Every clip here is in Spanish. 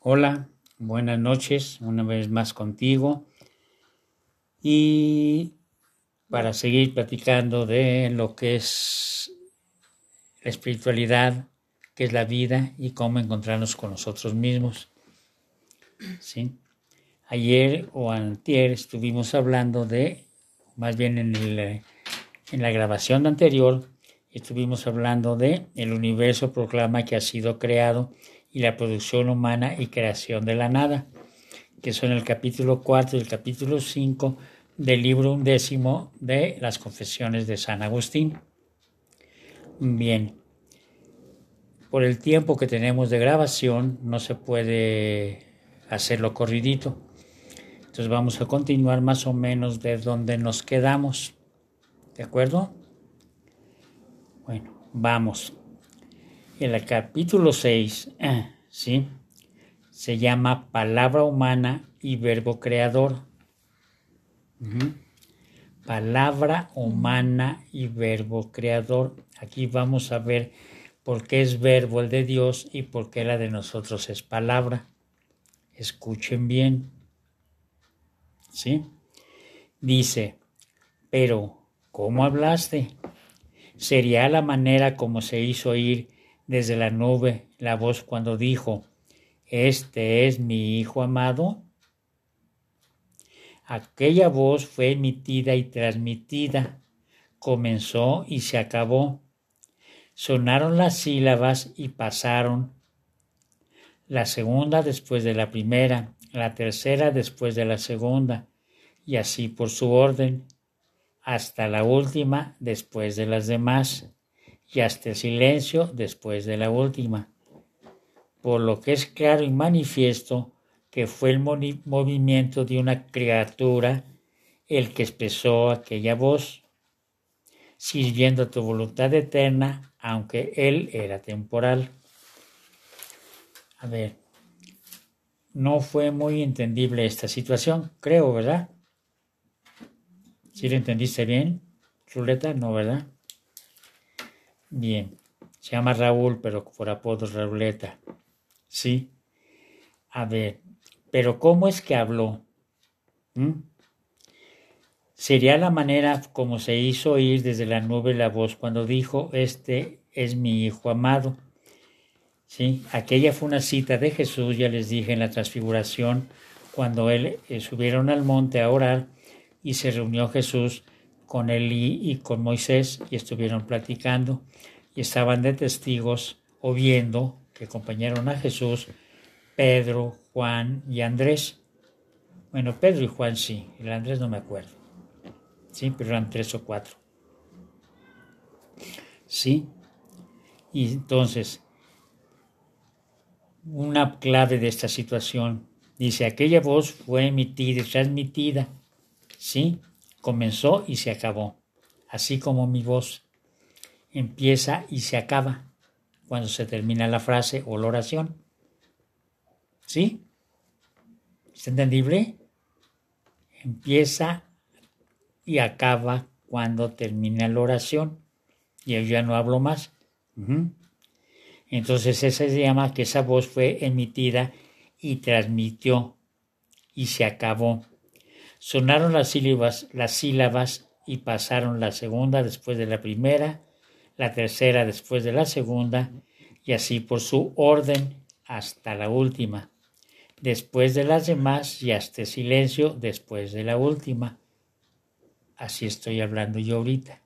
Hola, buenas noches, una vez más contigo. Y para seguir platicando de lo que es la espiritualidad, qué es la vida y cómo encontrarnos con nosotros mismos. Ayer o antier estuvimos hablando de, más bien en, el, en la grabación anterior, estuvimos hablando de el universo proclama que ha sido creado y la producción humana y creación de la nada, que son el capítulo 4 y el capítulo 5 del libro undécimo de las confesiones de San Agustín. Bien, por el tiempo que tenemos de grabación no se puede hacerlo corridito. Entonces vamos a continuar más o menos de donde nos quedamos. ¿De acuerdo? Bueno, vamos el capítulo 6, ¿sí? Se llama palabra humana y verbo creador. Palabra humana y verbo creador. Aquí vamos a ver por qué es verbo el de Dios y por qué la de nosotros es palabra. Escuchen bien. ¿Sí? Dice, pero, ¿cómo hablaste? Sería la manera como se hizo oír desde la nube la voz cuando dijo, Este es mi Hijo amado? Aquella voz fue emitida y transmitida, comenzó y se acabó. Sonaron las sílabas y pasaron. La segunda después de la primera, la tercera después de la segunda, y así por su orden, hasta la última después de las demás y hasta el silencio después de la última, por lo que es claro y manifiesto que fue el movimiento de una criatura el que expresó aquella voz, sirviendo tu voluntad eterna, aunque él era temporal. A ver, no fue muy entendible esta situación, creo, ¿verdad? ¿Sí lo entendiste bien, Ruleta? No, ¿verdad? Bien, se llama Raúl, pero por apodo Rauleta. Sí. A ver, pero ¿cómo es que habló? ¿Mm? Sería la manera como se hizo oír desde la nube la voz cuando dijo, este es mi hijo amado. Sí, aquella fue una cita de Jesús, ya les dije en la transfiguración, cuando él eh, subieron al monte a orar y se reunió Jesús con él y con Moisés y estuvieron platicando y estaban de testigos o viendo que acompañaron a Jesús Pedro, Juan y Andrés. Bueno, Pedro y Juan sí, el Andrés no me acuerdo. Sí, pero eran tres o cuatro. Sí. Y entonces, una clave de esta situación dice, aquella voz fue emitida transmitida. Sí, comenzó y se acabó, así como mi voz empieza y se acaba cuando se termina la frase o la oración. ¿Sí? ¿Es entendible? Empieza y acaba cuando termina la oración. Y yo ya no hablo más. Entonces esa se llama que esa voz fue emitida y transmitió y se acabó. Sonaron las sílabas, las sílabas y pasaron la segunda después de la primera, la tercera después de la segunda y así por su orden hasta la última. Después de las demás y hasta silencio después de la última. Así estoy hablando yo ahorita.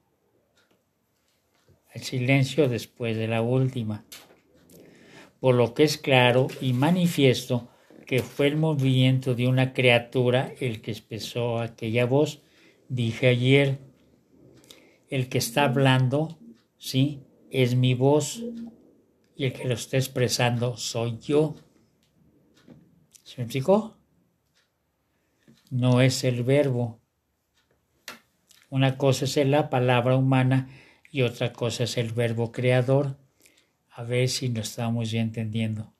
El silencio después de la última. Por lo que es claro y manifiesto que fue el movimiento de una criatura el que expresó aquella voz. Dije ayer, el que está hablando, sí, es mi voz y el que lo está expresando soy yo. ¿Se me explicó? No es el verbo. Una cosa es la palabra humana y otra cosa es el verbo creador. A ver si nos estamos ya entendiendo.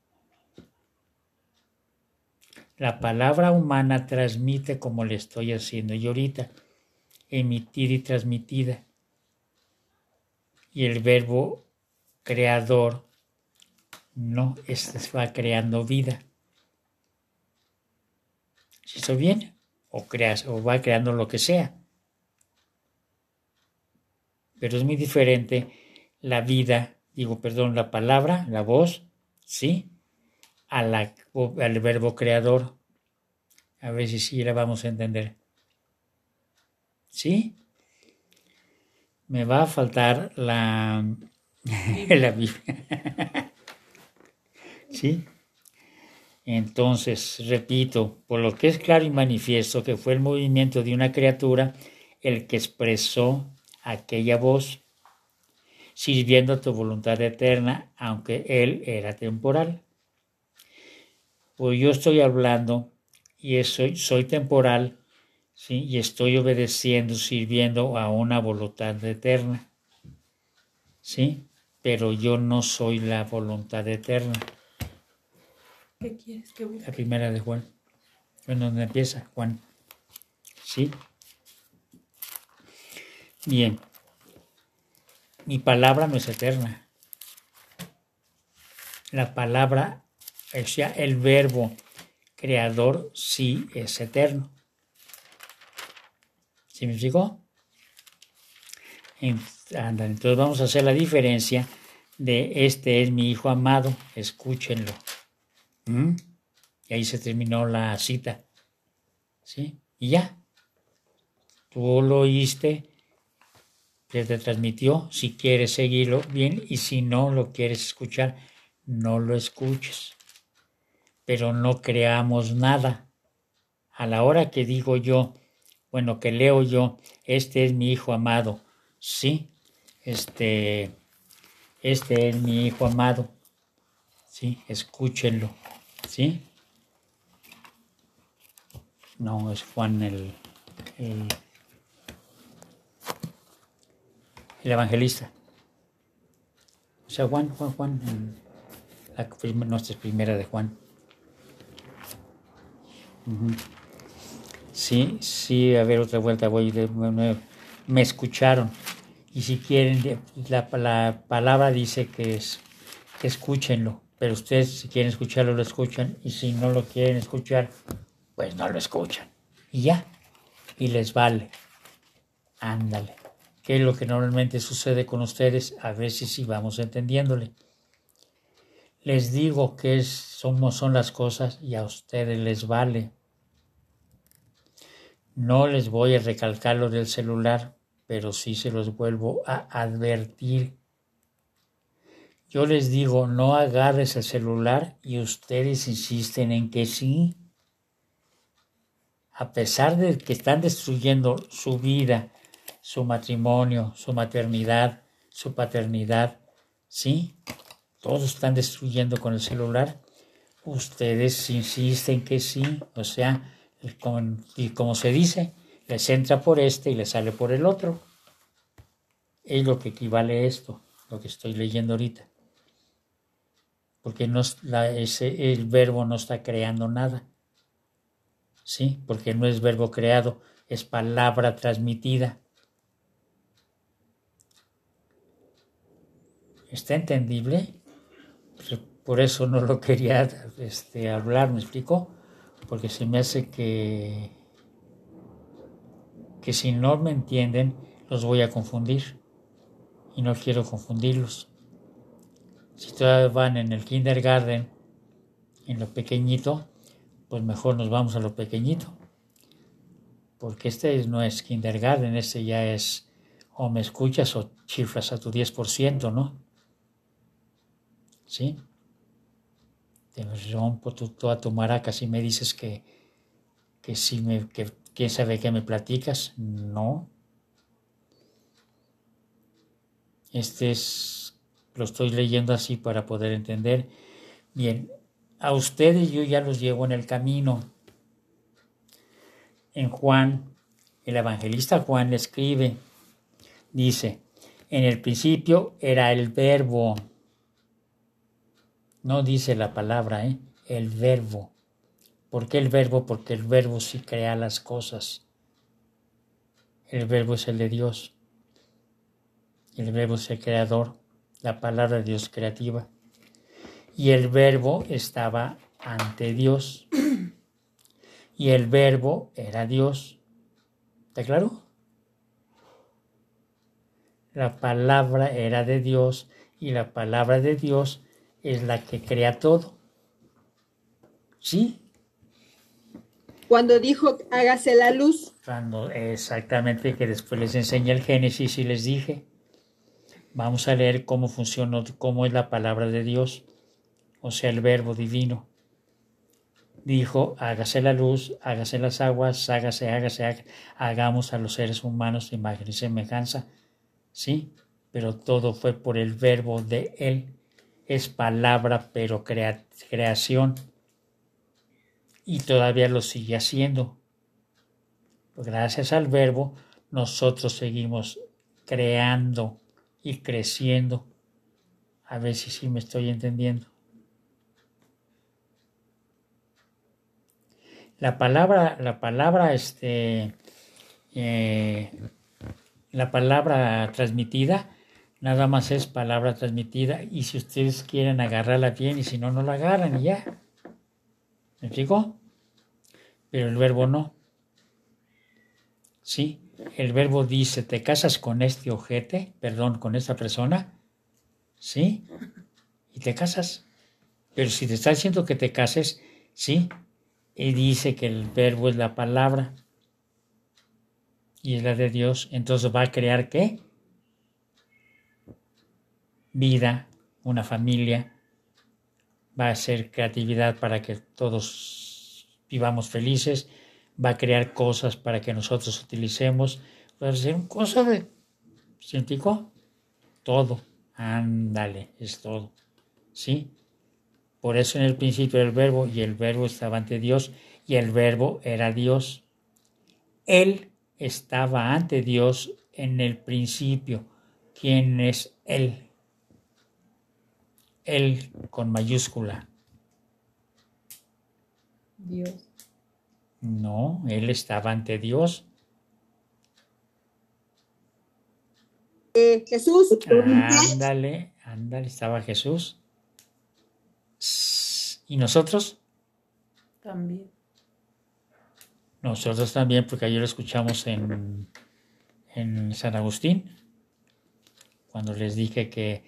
La palabra humana transmite como le estoy haciendo yo ahorita, emitida y transmitida. Y el verbo creador no, va creando vida. Si esto viene, o creas, o va creando lo que sea. Pero es muy diferente la vida, digo, perdón, la palabra, la voz, ¿sí? A al verbo creador. A ver si sí la vamos a entender. ¿Sí? Me va a faltar la, la Biblia. ¿Sí? Entonces, repito, por lo que es claro y manifiesto que fue el movimiento de una criatura el que expresó aquella voz, sirviendo a tu voluntad eterna, aunque él era temporal. Pues yo estoy hablando y soy, soy temporal, ¿sí? y estoy obedeciendo, sirviendo a una voluntad eterna. ¿Sí? Pero yo no soy la voluntad eterna. ¿Qué quieres que busque? La primera de Juan. En donde empieza Juan. ¿Sí? Bien. Mi palabra no es eterna. La palabra, o el verbo creador sí es eterno. ¿Sí me explicó? Entonces vamos a hacer la diferencia de este es mi hijo amado, escúchenlo. ¿Mm? Y ahí se terminó la cita. ¿Sí? Y ya. Tú lo oíste, se te transmitió. Si quieres seguirlo, bien. Y si no lo quieres escuchar, no lo escuches. Pero no creamos nada. A la hora que digo yo, bueno, que leo yo, este es mi hijo amado. Sí, este, este es mi hijo amado. Sí, escúchenlo. ¿Sí? No, es Juan el, el, el evangelista. O sea, Juan, Juan, Juan, la nuestra primera de Juan. Sí, sí, a ver, otra vuelta voy de. Me escucharon. Y si quieren, la, la palabra dice que es que escúchenlo. Pero ustedes si quieren escucharlo, lo escuchan. Y si no lo quieren escuchar, pues no lo escuchan. Y ya. Y les vale. Ándale. ¿Qué es lo que normalmente sucede con ustedes? A si sí vamos entendiéndole. Les digo que es, somos, son las cosas y a ustedes les vale. No les voy a recalcar lo del celular, pero sí se los vuelvo a advertir yo les digo, no agarres el celular y ustedes insisten en que sí. A pesar de que están destruyendo su vida, su matrimonio, su maternidad, su paternidad, ¿sí? Todos están destruyendo con el celular. Ustedes insisten que sí, o sea, y como se dice, les entra por este y les sale por el otro. Es lo que equivale a esto, lo que estoy leyendo ahorita porque no, ese, el verbo no está creando nada. ¿Sí? Porque no es verbo creado, es palabra transmitida. ¿Está entendible? Por eso no lo quería este, hablar, ¿me explico? Porque se me hace que, que si no me entienden, los voy a confundir. Y no quiero confundirlos. Si todavía van en el kindergarten, en lo pequeñito, pues mejor nos vamos a lo pequeñito. Porque este no es kindergarten, este ya es o me escuchas o chifras a tu 10%, ¿no? ¿Sí? Te rompo toda tu maraca si me dices que, que si me, que quién sabe qué me platicas. No. Este es lo estoy leyendo así para poder entender. Bien, a ustedes yo ya los llevo en el camino. En Juan, el evangelista Juan le escribe, dice, en el principio era el verbo. No dice la palabra, ¿eh? el verbo. ¿Por qué el verbo? Porque el verbo sí crea las cosas. El verbo es el de Dios. El verbo es el creador la palabra de Dios creativa. Y el verbo estaba ante Dios. y el verbo era Dios. ¿Está claro? La palabra era de Dios y la palabra de Dios es la que crea todo. ¿Sí? Cuando dijo, hágase la luz. Cuando, exactamente, que después les enseñé el Génesis y les dije, vamos a leer cómo funciona, cómo es la palabra de Dios, o sea, el verbo divino. Dijo, hágase la luz, hágase las aguas, hágase, hágase, hágase hagamos a los seres humanos imagen y semejanza. Sí, pero todo fue por el verbo de Él. Es palabra, pero creación y todavía lo sigue haciendo. Gracias al verbo, nosotros seguimos creando y creciendo. A ver si sí me estoy entendiendo. La palabra, la palabra, este, eh, la palabra transmitida, nada más es palabra transmitida y si ustedes quieren agarrarla bien y si no, no la agarran y ya. ¿Me explico? Pero el verbo no. Sí, el verbo dice, te casas con este ojete, perdón, con esta persona, ¿sí? Y te casas. Pero si te está diciendo que te cases, ¿sí? Y dice que el verbo es la palabra y es la de Dios, entonces va a crear qué? Vida, una familia, va a ser creatividad para que todos vivamos felices, va a crear cosas para que nosotros utilicemos, va a ser cosa de científico, todo, ándale, es todo, ¿sí? Por eso en el principio el verbo y el verbo estaba ante Dios y el verbo era Dios. Él estaba ante Dios en el principio. ¿Quién es Él? Él con mayúscula. Dios. No, él estaba ante Dios. Eh, Jesús. Ándale, ándale, estaba Jesús. ¿Y nosotros? También. Nosotros también, porque ayer lo escuchamos en, en San Agustín, cuando les dije que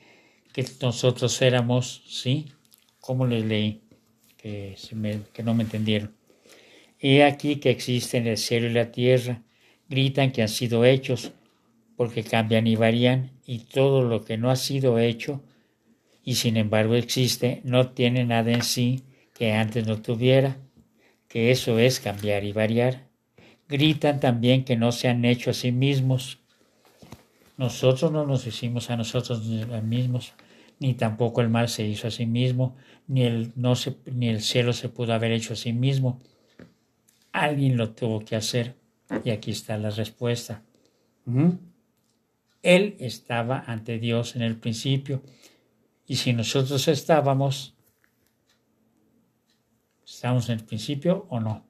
que nosotros éramos, ¿sí? ¿Cómo les leí? Que, no me entendieron. He aquí que existen el cielo y la tierra, gritan que han sido hechos, porque cambian y varían, y todo lo que no ha sido hecho, y sin embargo existe, no tiene nada en sí que antes no tuviera, que eso es cambiar y variar. Gritan también que no se han hecho a sí mismos. Nosotros no nos hicimos a nosotros mismos, ni tampoco el mal se hizo a sí mismo, ni el, no se, ni el cielo se pudo haber hecho a sí mismo. Alguien lo tuvo que hacer y aquí está la respuesta. Él estaba ante Dios en el principio y si nosotros estábamos, ¿estamos en el principio o no?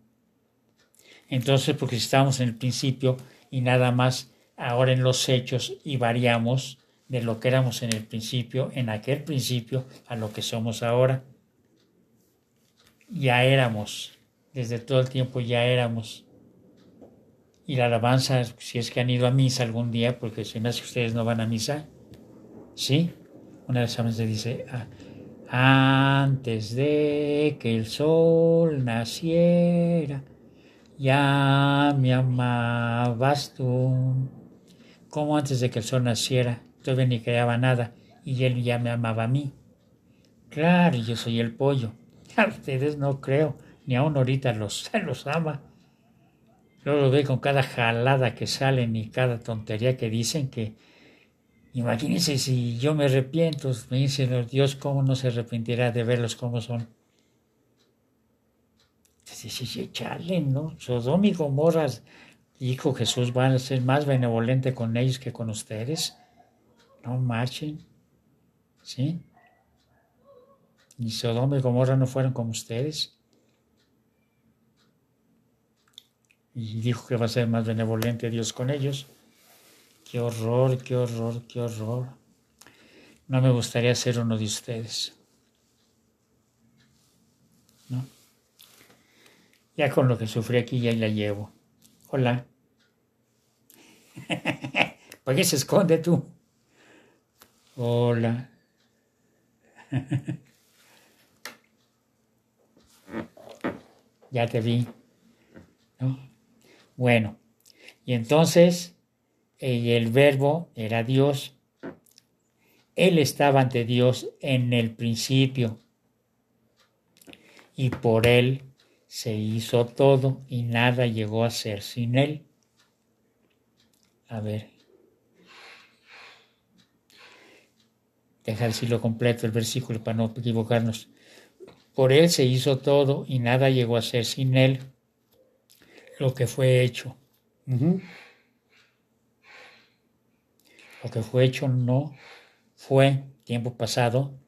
Entonces, porque estamos en el principio y nada más ahora en los hechos y variamos, de lo que éramos en el principio, en aquel principio, a lo que somos ahora. Ya éramos, desde todo el tiempo ya éramos. Y la alabanza, si es que han ido a misa algún día, porque se me hace que ustedes no van a misa, ¿sí? Una de esas veces dice, ah, antes de que el sol naciera, ya me amabas tú. como antes de que el sol naciera? Todavía ni creaba nada y él ya me amaba a mí. Claro, yo soy el pollo. A ustedes no creo, ni aún ahorita los, los ama. Luego lo ve con cada jalada que salen y cada tontería que dicen que imagínense si yo me arrepiento, me dicen Dios cómo no se arrepentirá de verlos como son. Sí, chale, ¿no? Sodoma y Gomorra, hijo Jesús, van a ser más benevolente con ellos que con ustedes. No marchen. ¿Sí? Ni Sodoma y Gomorra no fueron como ustedes. Y dijo que va a ser más benevolente Dios con ellos. Qué horror, qué horror, qué horror. No me gustaría ser uno de ustedes. ¿No? Ya con lo que sufrí aquí ya la llevo. Hola. ¿Por qué se esconde tú? Hola. ya te vi. ¿No? Bueno, y entonces eh, el verbo era Dios. Él estaba ante Dios en el principio y por él se hizo todo y nada llegó a ser sin él. A ver. Deja decirlo completo el versículo para no equivocarnos. Por él se hizo todo y nada llegó a ser sin él lo que fue hecho. Lo que fue hecho no fue tiempo pasado,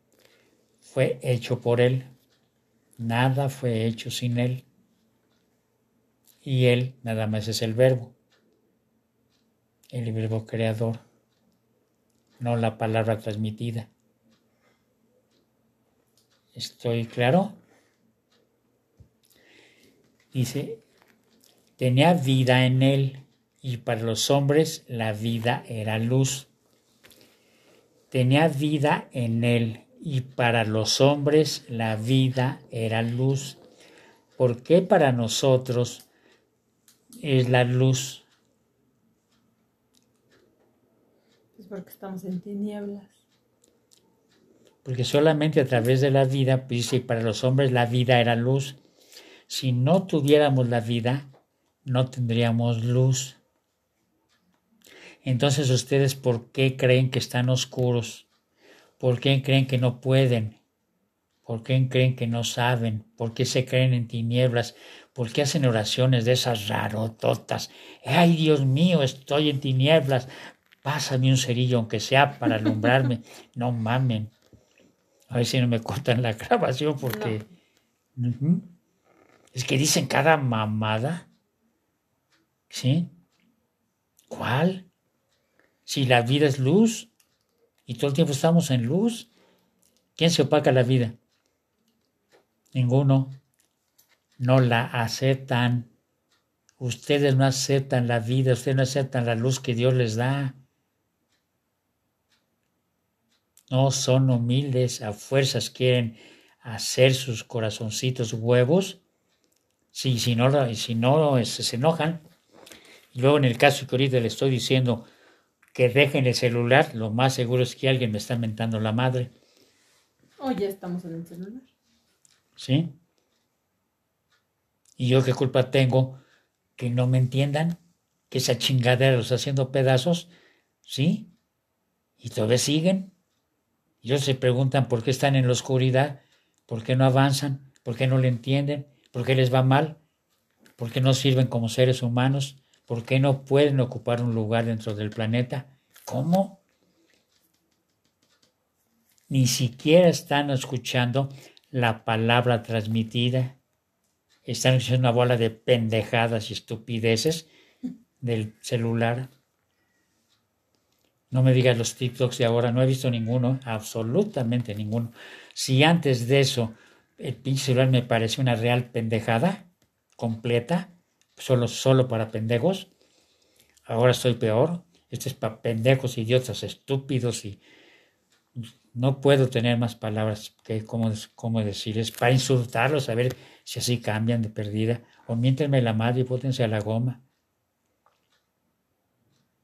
fue hecho por él. Nada fue hecho sin él. Y él nada más es el verbo, el verbo creador, no la palabra transmitida. ¿Estoy claro? Dice, tenía vida en él y para los hombres la vida era luz. Tenía vida en él y para los hombres la vida era luz. ¿Por qué para nosotros es la luz? Porque estamos en tinieblas. Porque solamente a través de la vida, dice, para los hombres la vida era luz. Si no tuviéramos la vida, no tendríamos luz. Entonces ustedes, ¿por qué creen que están oscuros? ¿Por qué creen que no pueden? ¿Por qué creen que no saben? ¿Por qué se creen en tinieblas? ¿Por qué hacen oraciones de esas rarototas? ¡Ay, Dios mío, estoy en tinieblas! Pásame un cerillo, aunque sea para alumbrarme. no mamen. A ver si no me cortan la grabación porque... Es que dicen cada mamada. ¿Sí? ¿Cuál? Si la vida es luz y todo el tiempo estamos en luz, ¿quién se opaca la vida? Ninguno. No la aceptan. Ustedes no aceptan la vida, ustedes no aceptan la luz que Dios les da. No son humildes, a fuerzas quieren hacer sus corazoncitos huevos. Sí, si no, si no se enojan. Y luego en el caso que ahorita le estoy diciendo que dejen el celular, lo más seguro es que alguien me está mentando la madre. O ya estamos en el celular. ¿Sí? ¿Y yo qué culpa tengo que no me entiendan? Que esa chingadera los haciendo pedazos, ¿sí? Y todavía siguen. Ellos se preguntan por qué están en la oscuridad, por qué no avanzan, por qué no le entienden, por qué les va mal, por qué no sirven como seres humanos, por qué no pueden ocupar un lugar dentro del planeta. ¿Cómo? Ni siquiera están escuchando la palabra transmitida. Están escuchando una bola de pendejadas y estupideces del celular. No me digas los TikToks de ahora, no he visto ninguno, absolutamente ninguno. Si antes de eso el pinche celular me pareció una real pendejada completa, solo, solo para pendejos, ahora estoy peor. Este es para pendejos, idiotas, estúpidos y no puedo tener más palabras que cómo, cómo decir. Es para insultarlos, a ver si así cambian de perdida. O miéntenme la madre y bótense a la goma.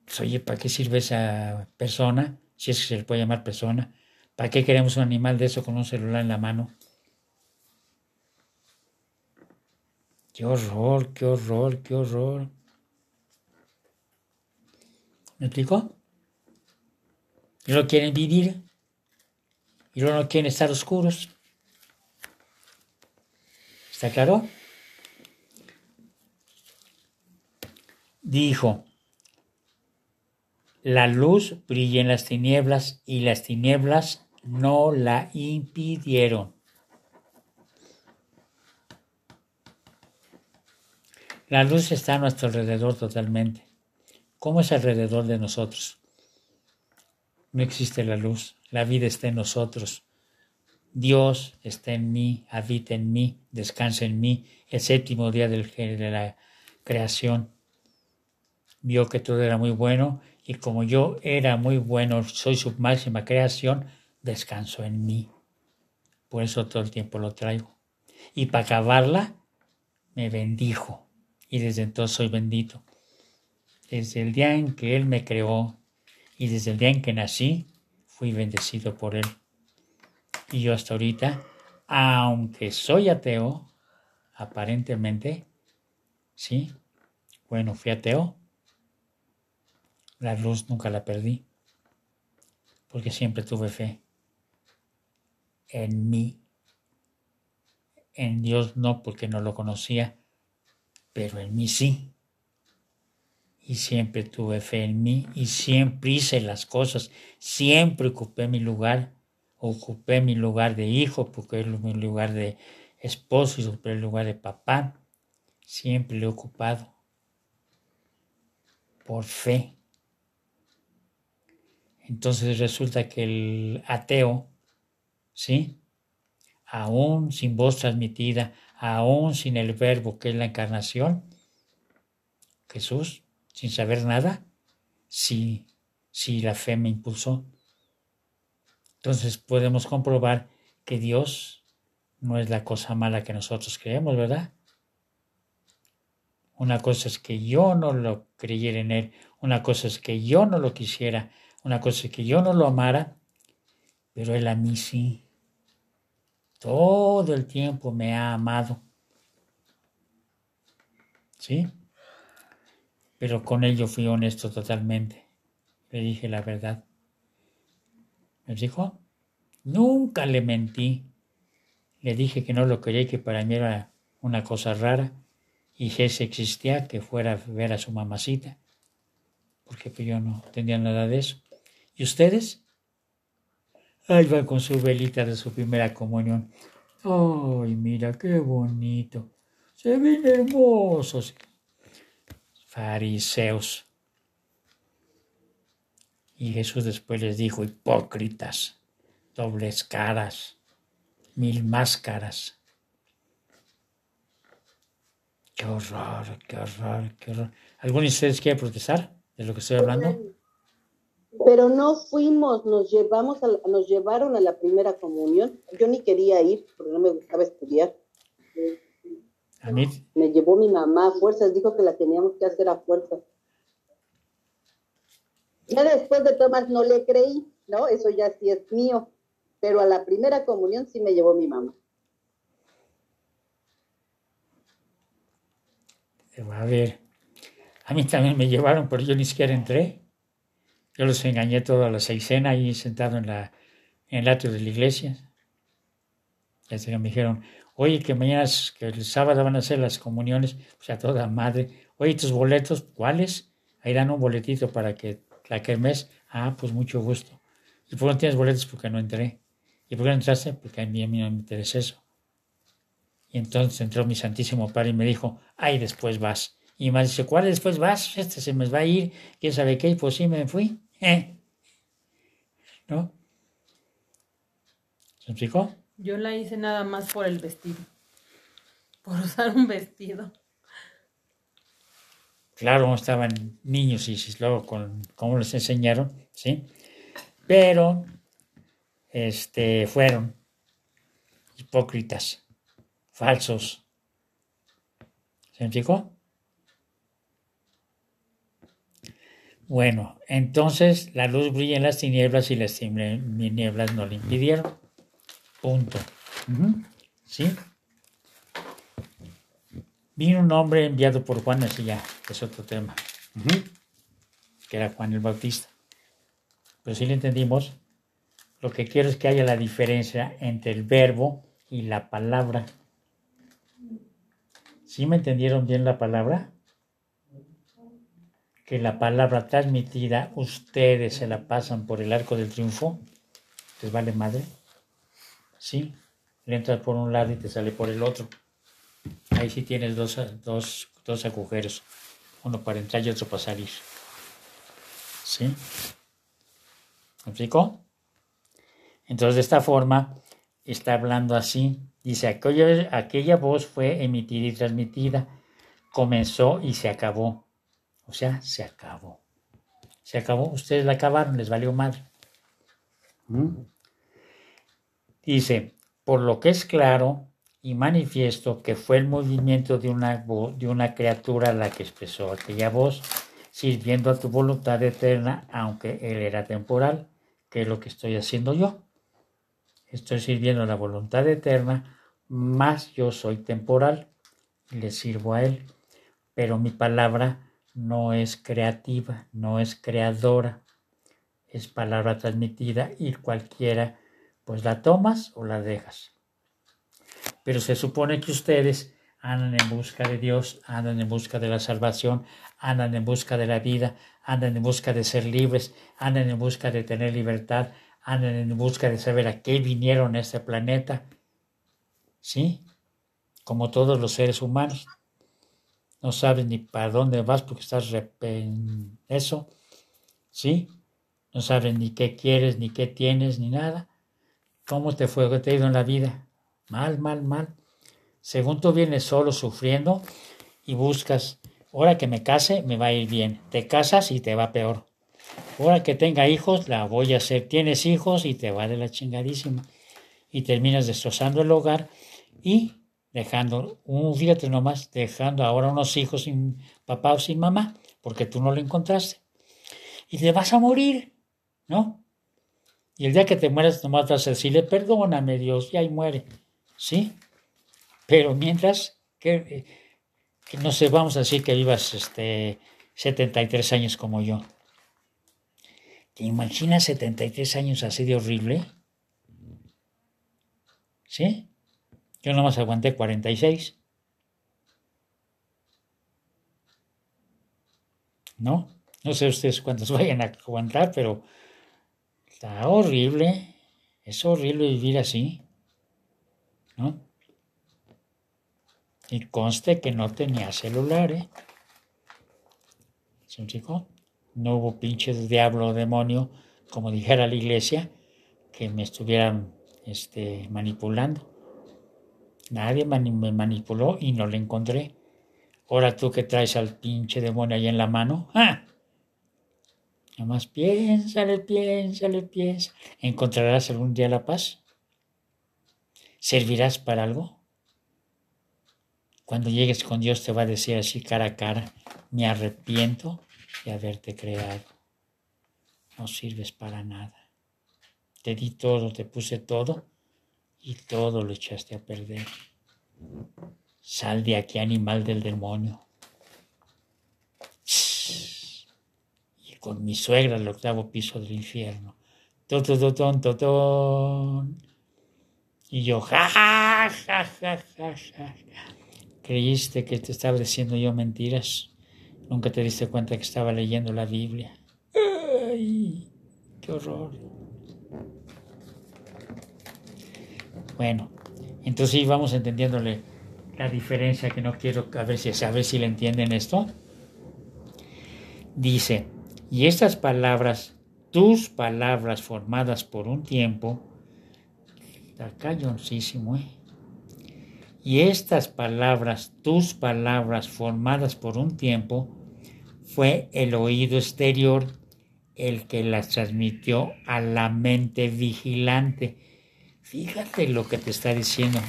Pues, oye, ¿para qué sirve esa persona? Si es que se le puede llamar persona. ¿Para qué queremos un animal de eso con un celular en la mano? Qué horror, qué horror, qué horror. ¿Me explico? Y no quieren vivir. Y no quieren estar oscuros. ¿Está claro? Dijo, la luz brilla en las tinieblas y las tinieblas no la impidieron. La luz está a nuestro alrededor totalmente. ¿Cómo es alrededor de nosotros? No existe la luz, la vida está en nosotros. Dios está en mí, habita en mí, descansa en mí, el séptimo día del, de la creación. Vio que todo era muy bueno y como yo era muy bueno, soy su máxima creación, descanso en mí. Por eso todo el tiempo lo traigo. Y para acabarla, me bendijo. Y desde entonces soy bendito. Desde el día en que Él me creó y desde el día en que nací, fui bendecido por Él. Y yo hasta ahorita, aunque soy ateo, aparentemente, sí, bueno, fui ateo, la luz nunca la perdí, porque siempre tuve fe en mí. En Dios no, porque no lo conocía, pero en mí sí. Y siempre tuve fe en mí y siempre hice las cosas, siempre ocupé mi lugar, ocupé mi lugar de hijo, ocupé mi lugar de esposo y ocupé el lugar de papá. Siempre lo he ocupado por fe. Entonces resulta que el ateo ¿sí? Aún sin voz transmitida, aún sin el verbo que es la encarnación, Jesús, sin saber nada, sí, sí la fe me impulsó. Entonces podemos comprobar que Dios no es la cosa mala que nosotros creemos, ¿verdad? Una cosa es que yo no lo creyera en Él, una cosa es que yo no lo quisiera, una cosa es que yo no lo amara, pero Él a mí sí. Todo el tiempo me ha amado. ¿Sí? Pero con él yo fui honesto totalmente. Le dije la verdad. ¿Me dijo? Nunca le mentí. Le dije que no lo quería y que para mí era una cosa rara. Y que si existía, que fuera a ver a su mamacita. Porque pues yo no tenía nada de eso. ¿Y ustedes? Ahí va con su velita de su primera comunión. Ay, mira qué bonito. Se ven hermosos. Fariseos. Y Jesús después les dijo, hipócritas, dobles caras, mil máscaras. Qué horror, qué horror, qué horror. ¿Alguno de ustedes quiere protestar de lo que estoy hablando? Pero no fuimos, nos llevamos, a, nos llevaron a la primera comunión. Yo ni quería ir porque no me gustaba estudiar. ¿A mí? Me llevó mi mamá a fuerzas, dijo que la teníamos que hacer a fuerzas. Ya después de Tomás no le creí, ¿no? Eso ya sí es mío, pero a la primera comunión sí me llevó mi mamá. A ver, a mí también me llevaron, pero yo ni siquiera entré. Yo los engañé toda la seisena ahí sentado en, la, en el atrio de la iglesia. Ya me dijeron, oye, que mañana, que el sábado van a hacer las comuniones, o sea, toda madre. Oye, tus boletos, ¿cuáles? Ahí dan un boletito para que la mes. Ah, pues mucho gusto. ¿Y por qué no tienes boletos? Porque no entré. ¿Y por qué no entraste? Porque a mí, a mí no me interesa eso. Y entonces entró mi Santísimo Padre y me dijo, ay, después vas. Y me dice, ¿cuál después vas? Este se me va a ir, quién sabe qué, y pues sí me fui. ¿Eh? ¿No? ¿Se explicó? Yo la hice nada más por el vestido. Por usar un vestido. Claro, estaban niños y luego con cómo les enseñaron, ¿sí? Pero este, fueron hipócritas, falsos. ¿Se explicó? Bueno, entonces la luz brilla en las tinieblas y las tinieblas no le impidieron. Punto. ¿Sí? Vino un hombre enviado por Juan, así ya, es otro tema, que era Juan el Bautista. Pero si le entendimos, lo que quiero es que haya la diferencia entre el verbo y la palabra. ¿Sí me entendieron bien la palabra? Que la palabra transmitida ustedes se la pasan por el arco del triunfo, ¿les vale madre? Sí, le entras por un lado y te sale por el otro. Ahí sí tienes dos, dos, dos agujeros, uno para entrar y otro para salir. ¿Sí? ¿Me explico? Entonces, de esta forma, está hablando así. Dice, aquella, aquella voz fue emitida y transmitida, comenzó y se acabó. O sea, se acabó. Se acabó, ustedes la acabaron, les valió mal. ¿Mm? Dice, por lo que es claro y manifiesto que fue el movimiento de una, de una criatura la que expresó aquella voz, sirviendo a tu voluntad eterna, aunque él era temporal, que es lo que estoy haciendo yo. Estoy sirviendo a la voluntad eterna, más yo soy temporal, le sirvo a él, pero mi palabra no es creativa, no es creadora, es palabra transmitida y cualquiera pues la tomas o la dejas. Pero se supone que ustedes andan en busca de Dios, andan en busca de la salvación, andan en busca de la vida, andan en busca de ser libres, andan en busca de tener libertad, andan en busca de saber a qué vinieron a este planeta. ¿Sí? Como todos los seres humanos. No sabes ni para dónde vas porque estás en eso. ¿Sí? No sabes ni qué quieres, ni qué tienes, ni nada. ¿Cómo te fue? te ha ido en la vida? Mal, mal, mal. Según tú vienes solo sufriendo y buscas, ahora que me case, me va a ir bien. Te casas y te va peor. Ahora que tenga hijos, la voy a hacer. Tienes hijos y te va de la chingadísima. Y terminas destrozando el hogar y dejando, un, fíjate nomás, dejando ahora unos hijos sin papá o sin mamá, porque tú no lo encontraste. Y te vas a morir, ¿no? Y el día que te mueras, nomás vas a decirle, perdóname Dios, y ahí muere. ¿Sí? Pero mientras, que, que no sé, vamos a decir que vivas este, 73 años como yo. ¿Te imaginas 73 años así de horrible? ¿Sí? Yo nomás aguanté 46. ¿No? No sé ustedes cuántos vayan a aguantar, pero Está horrible. Es horrible vivir así. ¿No? Y conste que no tenía celular, ¿eh? No hubo pinches diablo o demonio, como dijera la iglesia, que me estuvieran este, manipulando. Nadie me manipuló y no le encontré. Ahora tú que traes al pinche demonio ahí en la mano, ¡ah! Nomás piénsale, piénsale, piensa. ¿Encontrarás algún día la paz? ¿Servirás para algo? Cuando llegues con Dios te va a decir así cara a cara, me arrepiento de haberte creado. No sirves para nada. Te di todo, te puse todo y todo lo echaste a perder. Sal de aquí, animal del demonio con mi suegra al octavo piso del infierno. Totototón, totón. Y yo, ja, ja, ja, ja, ja, ja. Creíste que te estaba diciendo yo mentiras. Nunca te diste cuenta que estaba leyendo la Biblia. ¡Ay! ¡Qué horror! Bueno, entonces vamos entendiéndole la diferencia que no quiero, a si, a si le entienden esto. Dice, y estas palabras, tus palabras formadas por un tiempo, está cañoncísimo, ¿eh? Y estas palabras, tus palabras formadas por un tiempo, fue el oído exterior el que las transmitió a la mente vigilante. Fíjate lo que te está diciendo.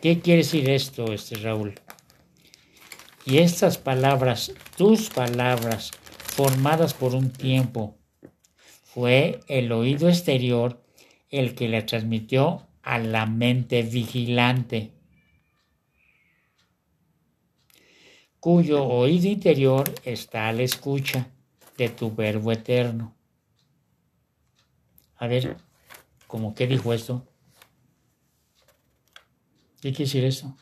¿Qué quiere decir esto, este Raúl? Y estas palabras, tus palabras, formadas por un tiempo. Fue el oído exterior el que le transmitió a la mente vigilante, cuyo oído interior está a la escucha de tu verbo eterno. A ver, ¿cómo qué dijo esto? ¿Qué quiere decir esto?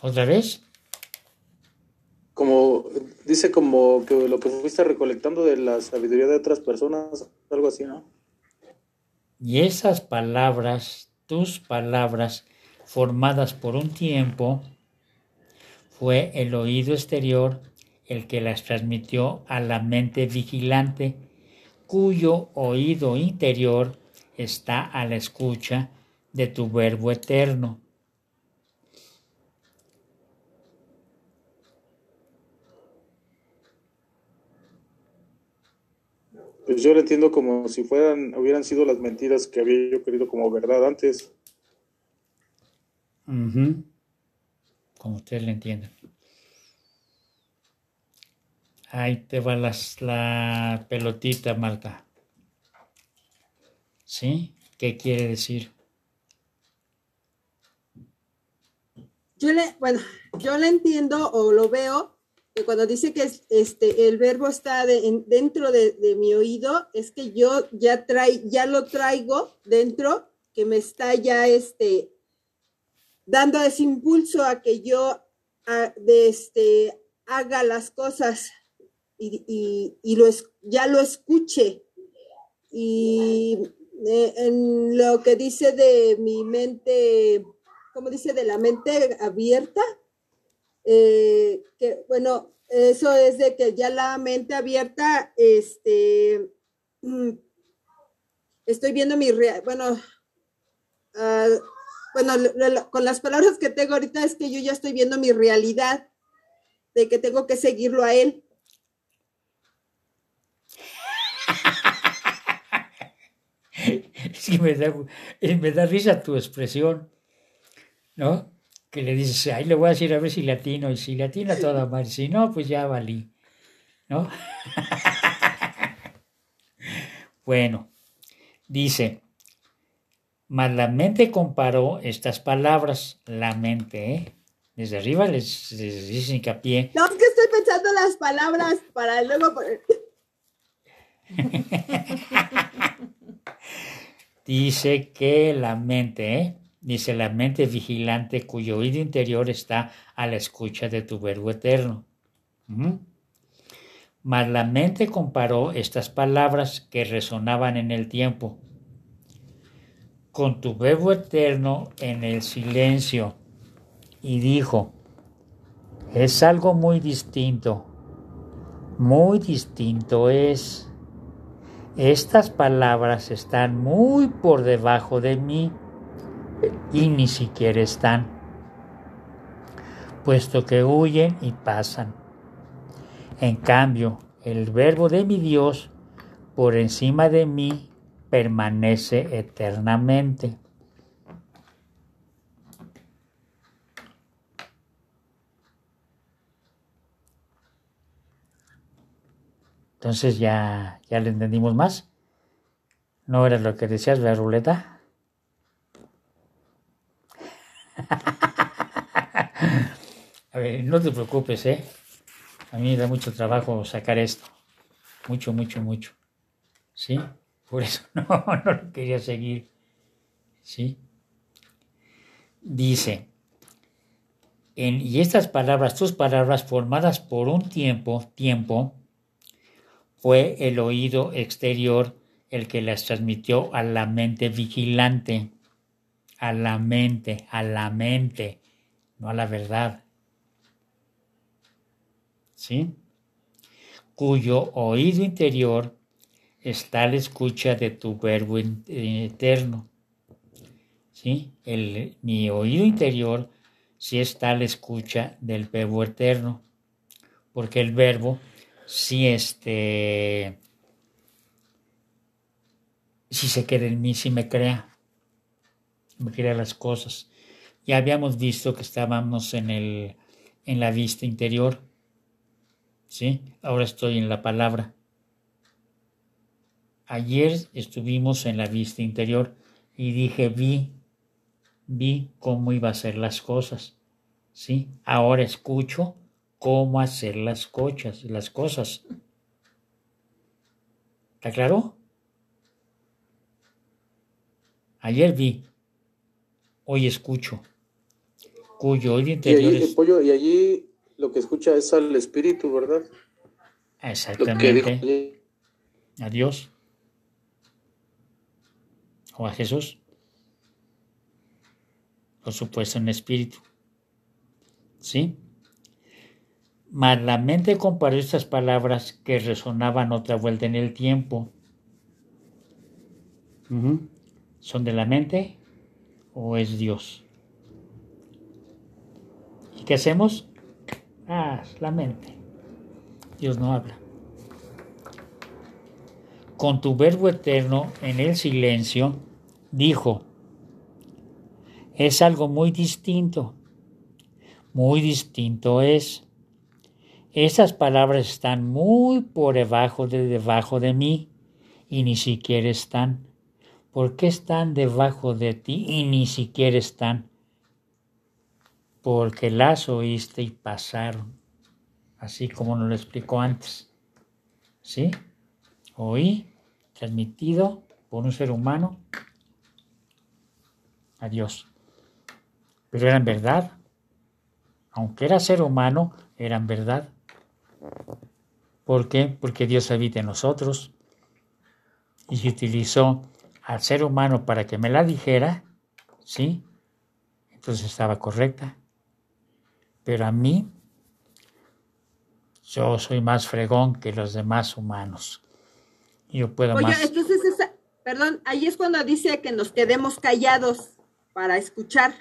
¿Otra vez? Como dice como que lo que fuiste recolectando de la sabiduría de otras personas, algo así, ¿no? Y esas palabras, tus palabras, formadas por un tiempo, fue el oído exterior el que las transmitió a la mente vigilante, cuyo oído interior está a la escucha de tu verbo eterno. Pues yo lo entiendo como si fueran, hubieran sido las mentiras que había yo querido como verdad antes. Ujú. Como ustedes le entiendan. Ahí te va las- la pelotita, Marta. ¿Sí? ¿Qué quiere decir? Yo le, bueno, yo le entiendo o lo veo que cuando dice que es- este el verbo está en- dentro de, mi oído, es que yo ya trae, ya lo traigo dentro, que me está ya este dando ese impulso a que yo de este haga las cosas y, y- y lo ya lo escuche. Y eh, en lo que dice de mi mente, ¿cómo dice? De la mente abierta, eh, que bueno, eso es de que ya la mente abierta, este, mm, estoy viendo mi, bueno, ah, bueno, con las palabras que tengo ahorita es que yo ya estoy viendo mi realidad, de que tengo que seguirlo a él. Es que me da, me da risa tu expresión, ¿no? Que le dices, ahí le voy a decir a ver si latino, y si latino toda madre, si no, pues ya valí, ¿no? bueno, dice, mas la mente comparó estas palabras, la mente, ¿eh? Desde arriba les, les dice hincapié, No, es que estoy pensando las palabras para luego poner- Dice que la mente, ¿eh? Dice la mente vigilante cuyo oído interior está a la escucha de tu verbo eterno. Mas la mente comparó estas palabras que resonaban en el tiempo. Con tu verbo eterno en el silencio. Y dijo, es algo muy distinto, muy distinto es. Estas palabras están muy por debajo de mí y ni siquiera están, puesto que huyen y pasan. En cambio, el verbo de mi Dios por encima de mí permanece eternamente. Entonces ya, ya le entendimos más. ¿No era lo que decías, la ruleta? A ver, no te preocupes, ¿eh? A mí me da mucho trabajo sacar esto. Mucho, mucho, mucho. ¿Sí? Por eso no, no lo quería seguir. ¿Sí? Dice, en, y estas palabras, tus palabras formadas por un tiempo, tiempo, fue el oído exterior el que las transmitió a la mente vigilante, a la mente, a la mente, no a la verdad. ¿Sí? Cuyo oído interior está la escucha de tu verbo in- eterno. ¿Sí? El, mi oído interior sí está la escucha del verbo eterno, porque el verbo si este si se queda en mí, si me crea, crea las cosas. Ya habíamos visto que estábamos en el en la vista interior. ¿Sí? Ahora estoy en la palabra. Ayer estuvimos en la vista interior y dije vi vi cómo iba a hacer las cosas. ¿Sí? Ahora escucho cómo hacer las cochas, las cosas. ¿Está claro? Ayer vi, hoy escucho, cuyo oído Y interior allí, es pollo, y allí lo que escucha es al espíritu, ¿verdad? Lo que dijo exactamente allí. a Dios o a Jesús. Por supuesto en espíritu. ¿Sí? Mas la mente comparó estas palabras que resonaban otra vuelta en el tiempo. ¿Son de la mente o es Dios? ¿Y qué hacemos? Ah, la mente. Dios no habla. Con tu verbo eterno en el silencio, dijo, es algo muy distinto. Muy distinto es. Esas palabras están muy por debajo de debajo de mí y ni siquiera están. ¿Por qué están debajo de ti y ni siquiera están? Porque las oíste y pasaron, así como nos lo explicó antes. ¿Sí? Oí, transmitido por un ser humano a Dios. Pero eran verdad. Aunque era ser humano, eran verdad. ¿Por qué? Porque Dios habita en nosotros. Y se utilizó al ser humano para que me la dijera, ¿sí? Entonces estaba correcta. Pero a mí, yo soy más fregón que los demás humanos. Yo puedo Oye, más. entonces, esa, perdón, ahí es cuando dice que nos quedemos callados para escuchar.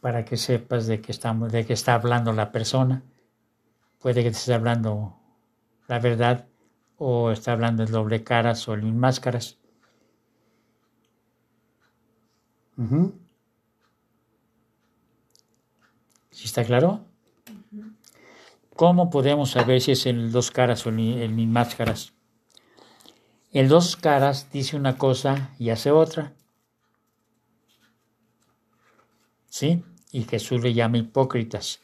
para que sepas de qué estamos, de qué está hablando la persona. Puede que te esté hablando la verdad o está hablando en doble caras o en máscaras. ¿Sí está claro? ¿Cómo podemos saber si es el dos caras o el, el mil máscaras? El dos caras dice una cosa y hace otra. ¿Sí? Y Jesús le llama hipócritas.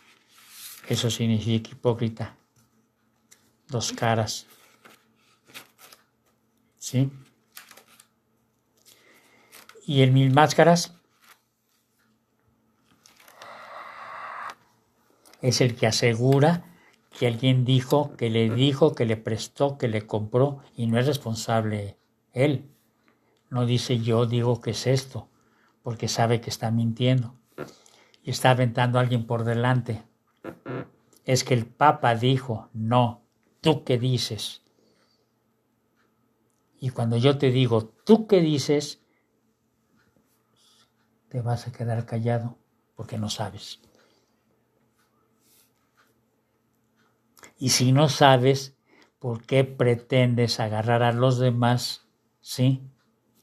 Eso significa hipócrita. Dos caras. ¿Sí? Y el mil máscaras es el que asegura que alguien dijo, que le dijo, que le prestó, que le compró y no es responsable él. No dice yo digo que es esto, porque sabe que está mintiendo y está aventando a alguien por delante. Es que el Papa dijo, no, tú qué dices. Y cuando yo te digo, tú qué dices, te vas a quedar callado porque no sabes. Y si no sabes, ¿por qué pretendes agarrar a los demás, sí,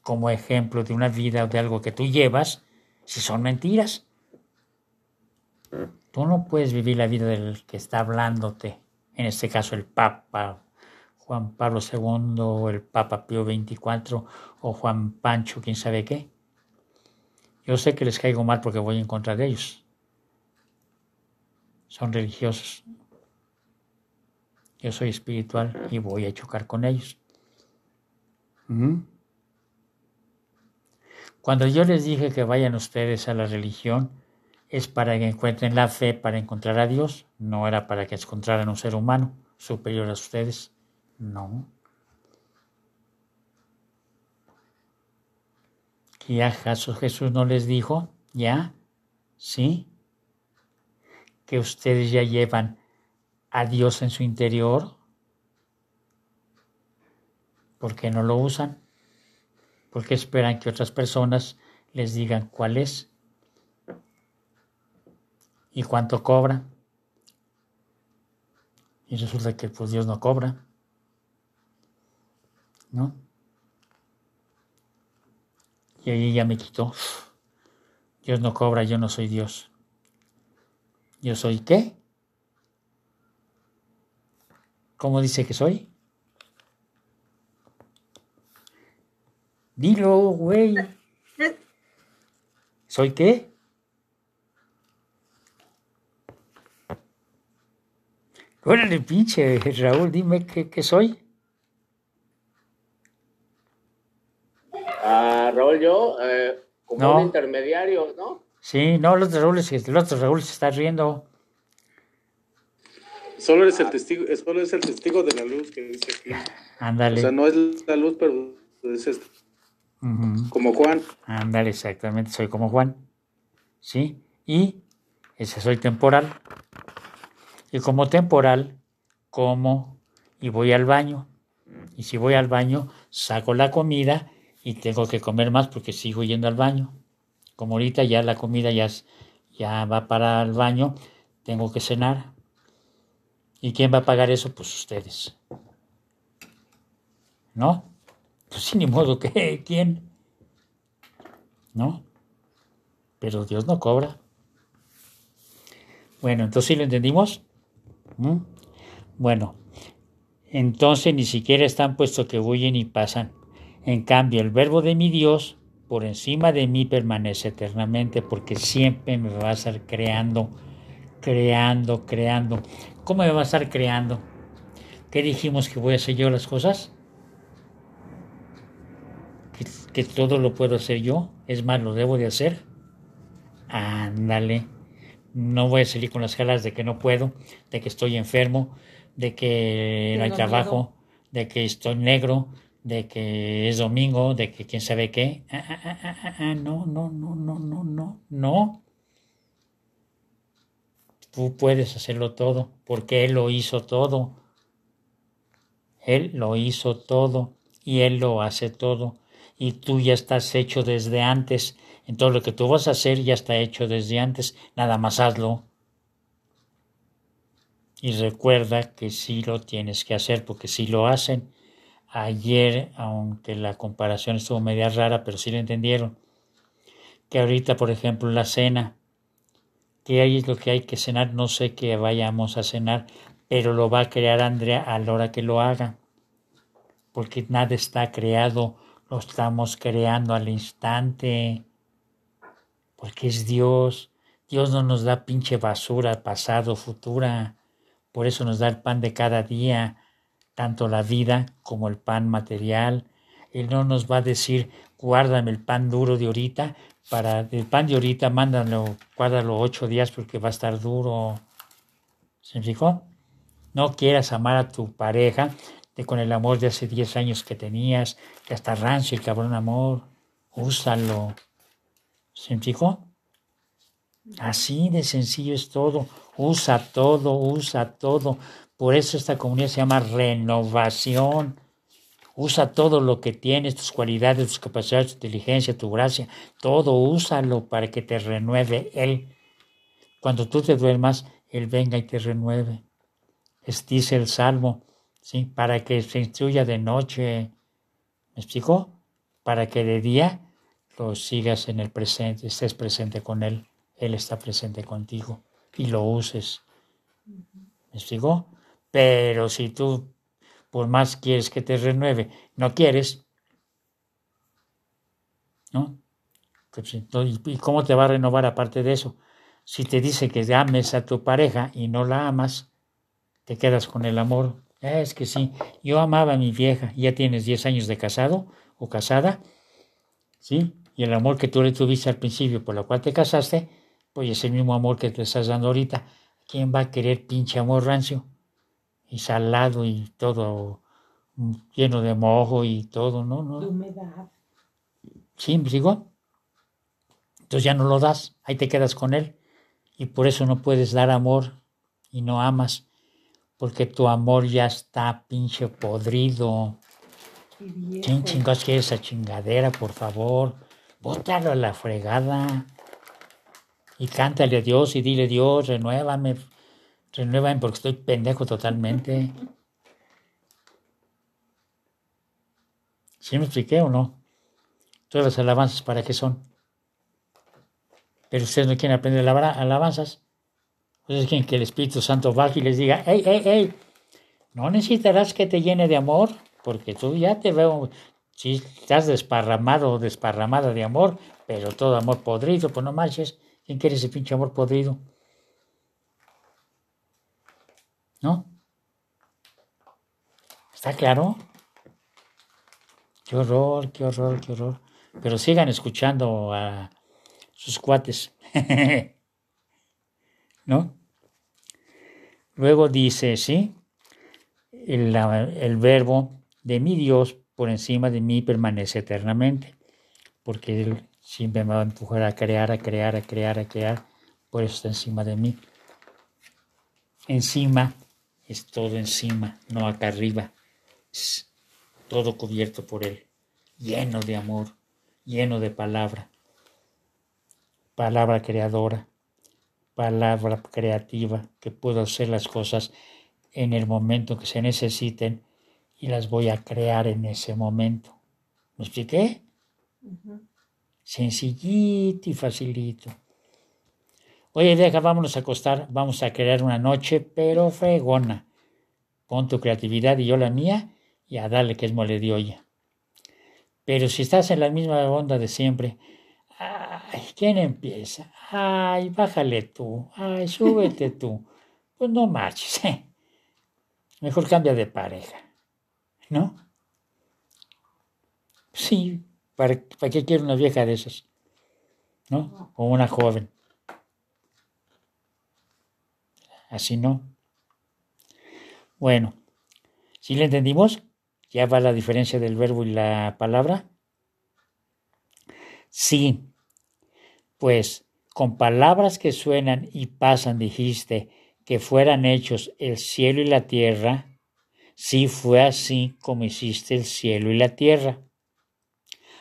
como ejemplo de una vida o de algo que tú llevas, si son mentiras? Tú no puedes vivir la vida del que está hablándote, en este caso el Papa Juan Pablo II, o el Papa Pío XXIV, o Juan Pancho, quién sabe qué. Yo sé que les caigo mal porque voy en contra de ellos. Son religiosos. Yo soy espiritual y voy a chocar con ellos. Cuando yo les dije que vayan ustedes a la religión, es para que encuentren la fe, para encontrar a Dios, no era para que encontraran un ser humano superior a ustedes, no. Que ya Jesús, no les dijo, ya, sí, que ustedes ya llevan a Dios en su interior, ¿por qué no lo usan? Porque esperan que otras personas les digan cuál es y cuánto cobra. Y resulta que pues Dios no cobra. ¿No? Y ahí ya me quitó. Dios no cobra, yo no soy Dios. ¿Yo soy qué? ¿Cómo dice que soy? Dilo, güey. ¿Soy qué? Órale, pinche Raúl, dime qué, qué soy. Ah, Raúl, yo, eh, como No. un intermediario, ¿no? Sí, no, el otro Raúl, el otro Raúl se está riendo. Solo eres el testigo, solo es el testigo de la luz que dice aquí. O Ándale. sea, no es la luz, pero es Ujú. como Juan. Ándale, exactamente, soy como Juan. ¿Sí? Y ese soy temporal. Y como temporal, como y voy al baño. Y si voy al baño, saco la comida y tengo que comer más porque sigo yendo al baño. Como ahorita ya la comida ya, ya va para el baño, tengo que cenar. ¿Y quién va a pagar eso? Pues ustedes. ¿No? Pues sí, ni modo que quién. ¿No? Pero Dios no cobra. Bueno, entonces sí lo entendimos. ¿Mm? Bueno, entonces ni siquiera están puesto que huyen y pasan. En cambio, el verbo de mi Dios por encima de mí permanece eternamente porque siempre me va a estar creando, creando, creando. ¿Cómo me va a estar creando? ¿Qué dijimos que voy a hacer yo las cosas? ¿Que, que todo lo puedo hacer yo? Es más, lo debo de hacer. Ándale. No voy a salir con las galas de que no puedo, de que estoy enfermo, de que no hay trabajo, de que estoy negro, de que es domingo, de que quién sabe qué. Ah, ah, ah, no, no, no, no, no, no, no. Tú puedes hacerlo todo, porque Él lo hizo todo. Él lo hizo todo y Él lo hace todo. Y tú ya estás hecho desde antes. En todo lo que tú vas a hacer ya está hecho desde antes. Nada más hazlo. Y recuerda que sí lo tienes que hacer, porque si lo hacen, ayer, aunque la comparación estuvo media rara, pero sí lo entendieron, que ahorita, por ejemplo, la cena, que ahí es lo que hay que cenar, no sé qué vayamos a cenar, pero lo va a crear Andrea a la hora que lo haga, porque nada está creado, lo estamos creando al instante, porque es Dios, Dios no nos da pinche basura, pasado, futura, por eso nos da el pan de cada día, tanto la vida como el pan material. Él no nos va a decir, guárdame el pan duro de ahorita, para el pan de ahorita mándalo, guárdalo ocho días porque va a estar duro. ¿Se fijó? No quieras amar a tu pareja de con el amor de hace 10 años que tenías, que hasta rancio el cabrón amor, úsalo. ¿Se fijó? Así de sencillo es todo. Usa todo, usa todo. Por eso esta comunidad se llama renovación. Usa todo lo que tienes, tus cualidades, tus capacidades, tu inteligencia, tu gracia. Todo úsalo para que te renueve Él. Cuando tú te duermas, Él venga y te renueve. Es, dice el Salmo, ¿sí? Para que se instruya de noche. ¿Me explico? Para que de día lo sigas en el presente, estés presente con Él. Él está presente contigo y lo uses. ¿Me explico? Pero si tú, por más quieres que te renueve, no quieres, ¿no? Pues, ¿Y cómo te va a renovar aparte de eso? Si te dice que ames a tu pareja y no la amas, te quedas con el amor. Ah, es que sí, yo amaba a mi vieja, ya tienes 10 años de casado o casada, ¿sí? Y el amor que tú le tuviste al principio por la cual te casaste, pues es el mismo amor que te estás dando ahorita. ¿Quién va a querer pinche amor rancio? Y salado y todo mm, lleno de mojo y todo, ¿no? No. humedad. ¿Sí, me digo? Entonces ya no lo das, ahí te quedas con él. Y por eso no puedes dar amor y no amas, porque tu amor ya está pinche podrido. ¿Quién chingados quiere esa chingadera, por favor? Bótalo a la fregada. Y cántale a Dios y dile, Dios, renuévame, renuévame porque estoy pendejo totalmente. ¿Sí me expliqué o no? Todas las alabanzas, ¿para qué son? Pero ustedes no quieren aprender alabanzas. Ustedes quieren que el Espíritu Santo baje y les diga, hey, hey, hey, no necesitarás que te llene de amor, porque tú ya te veo, si estás desparramado o desparramada de amor, pero todo amor podrido, pues no manches, ¿quién quiere ese pinche amor podrido? ¿No? ¿Está claro? Qué horror, qué horror, qué horror. Pero sigan escuchando a sus cuates. ¿No? Luego dice, ¿sí? El, el verbo de mi Dios por encima de mí permanece eternamente, porque Él siempre me va a empujar a crear, a crear, a crear, a crear, por eso está encima de mí. Encima es todo encima, no acá arriba, es todo cubierto por Él. lleno de amor, lleno de palabra, palabra creadora, palabra creativa, que puedo hacer las cosas en el momento que se necesiten y las voy a crear en ese momento. ¿Me expliqué? Sencillito y facilito. Oye, deja, vámonos a acostar, vamos a crear una noche, pero fregona. Pon tu creatividad y yo la mía y a darle que es mole de olla. Pero si estás en la misma onda de siempre, ay, ¿quién empieza? Ay, bájale tú, ay, súbete tú. Pues no marches, ¿eh? Mejor cambia de pareja, ¿no? Sí, ¿para, ¿para qué quiero una vieja de esas? ¿No? O una joven. Así no. Bueno, ¿sí le entendimos? ¿Ya va la diferencia del verbo y la palabra? Sí, pues con palabras que suenan y pasan dijiste que fueran hechos el cielo y la tierra, sí fue así como hiciste el cielo y la tierra.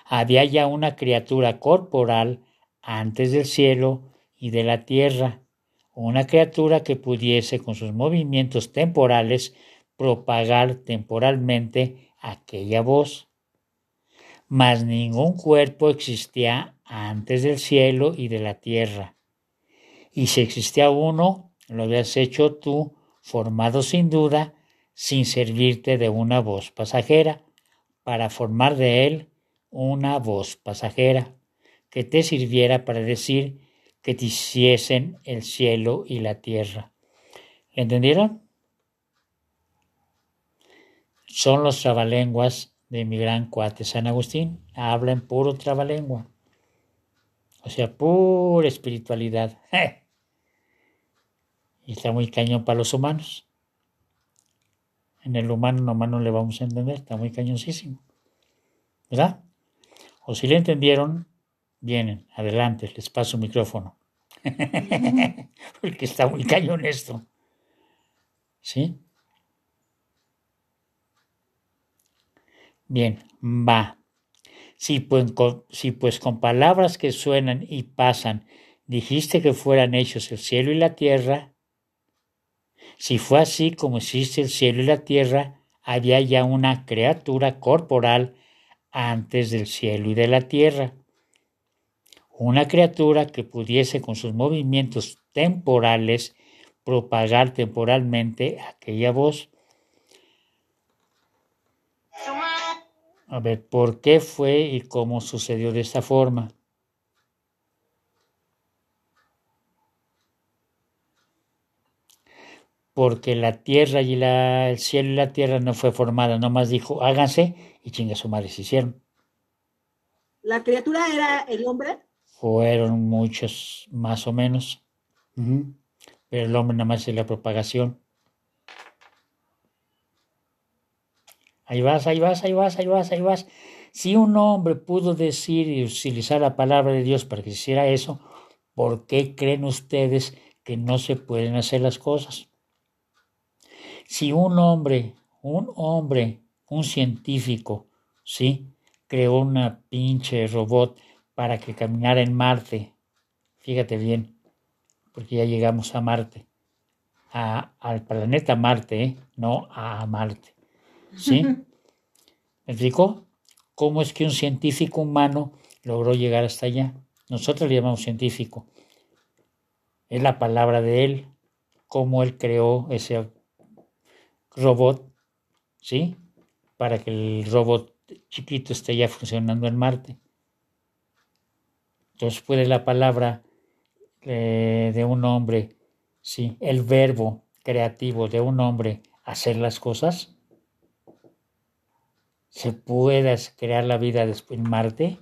Había ya una criatura corporal antes del cielo y de la tierra, una criatura que pudiese con sus movimientos temporales propagar temporalmente aquella voz. Mas ningún cuerpo existía antes del cielo y de la tierra. Y si existía uno, lo habías hecho tú, formado sin duda, sin servirte de una voz pasajera, para formar de él una voz pasajera, que te sirviera para decir que te hiciesen el cielo y la tierra. ¿Entendieron? Son los trabalenguas de mi gran cuate San Agustín. Hablan puro trabalengua. O sea, pura espiritualidad. Y está muy cañón para los humanos. En el humano nomás no le vamos a entender, está muy cañoncísimo. ¿Verdad? O si le entendieron, vienen, adelante, les paso el micrófono. Porque está muy cañón esto. ¿Sí? Bien, va. Si pues, con, si pues con palabras que suenan y pasan dijiste que fueran hechos el cielo y la tierra, si fue así como existe el cielo y la tierra, había ya una criatura corporal antes del cielo y de la tierra. Una criatura que pudiese con sus movimientos temporales propagar temporalmente aquella voz. A ver, ¿por qué fue y cómo sucedió de esta forma? Porque la tierra y el cielo y la tierra no fue formada, nomás dijo, háganse y chinga su madre se hicieron. ¿La criatura era el hombre? Fueron muchos, más o menos. Pero el hombre nada más es la propagación. Ahí vas, ahí vas, ahí vas, ahí vas, ahí vas. Si un hombre pudo decir y utilizar la palabra de Dios para que hiciera eso, ¿por qué creen ustedes que no se pueden hacer las cosas? Si un hombre, un hombre, un científico, ¿sí? Creó una pinche robot para que caminara en Marte. Fíjate bien, porque ya llegamos a Marte. A, al planeta Marte, ¿eh? no a Marte. ¿Sí? ¿Me explico? ¿Cómo es que un científico humano logró llegar hasta allá? Nosotros le llamamos científico. Es la palabra de él, cómo él creó ese robot, ¿sí? Para que el robot chiquito esté ya funcionando en Marte. Entonces puede la palabra eh, de un hombre, ¿sí? El verbo creativo de un hombre hacer las cosas se pueda crear la vida después en Marte,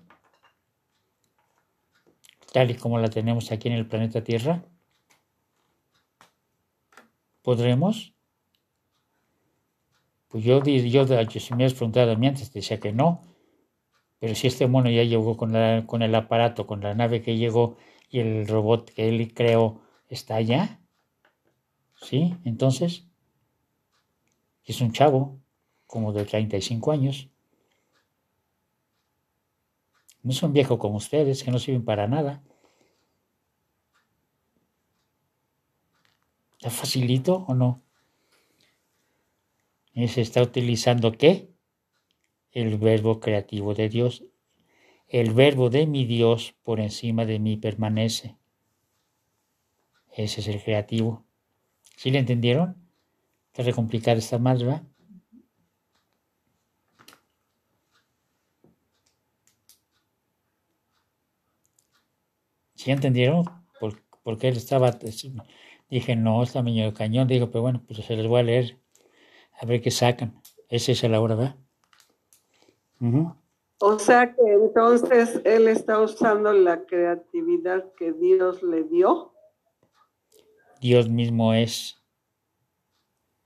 tal y como la tenemos aquí en el planeta Tierra? ¿Podremos? Pues yo, yo, yo si me has preguntado a mí antes, decía que no. Pero si este mono ya llegó con, el aparato, con la nave que llegó y el robot que él creó está allá, ¿sí? Entonces, es un chavo como de 35 años. No es un viejo como ustedes, que no sirven para nada. ¿Está facilito o no? Se está utilizando qué? El verbo creativo de Dios. El verbo de mi Dios por encima de mí permanece. Ese es el creativo. ¿Sí le entendieron? Está complicada esta más, ¿verdad? ¿Sí entendieron? ¿Por, qué él estaba? Dije, no, está medio cañón. Digo, pero bueno, pues se les voy a leer. A ver qué sacan. Esa es la hora, ¿verdad? O sea que entonces él está usando la creatividad que Dios le dio. Dios mismo es.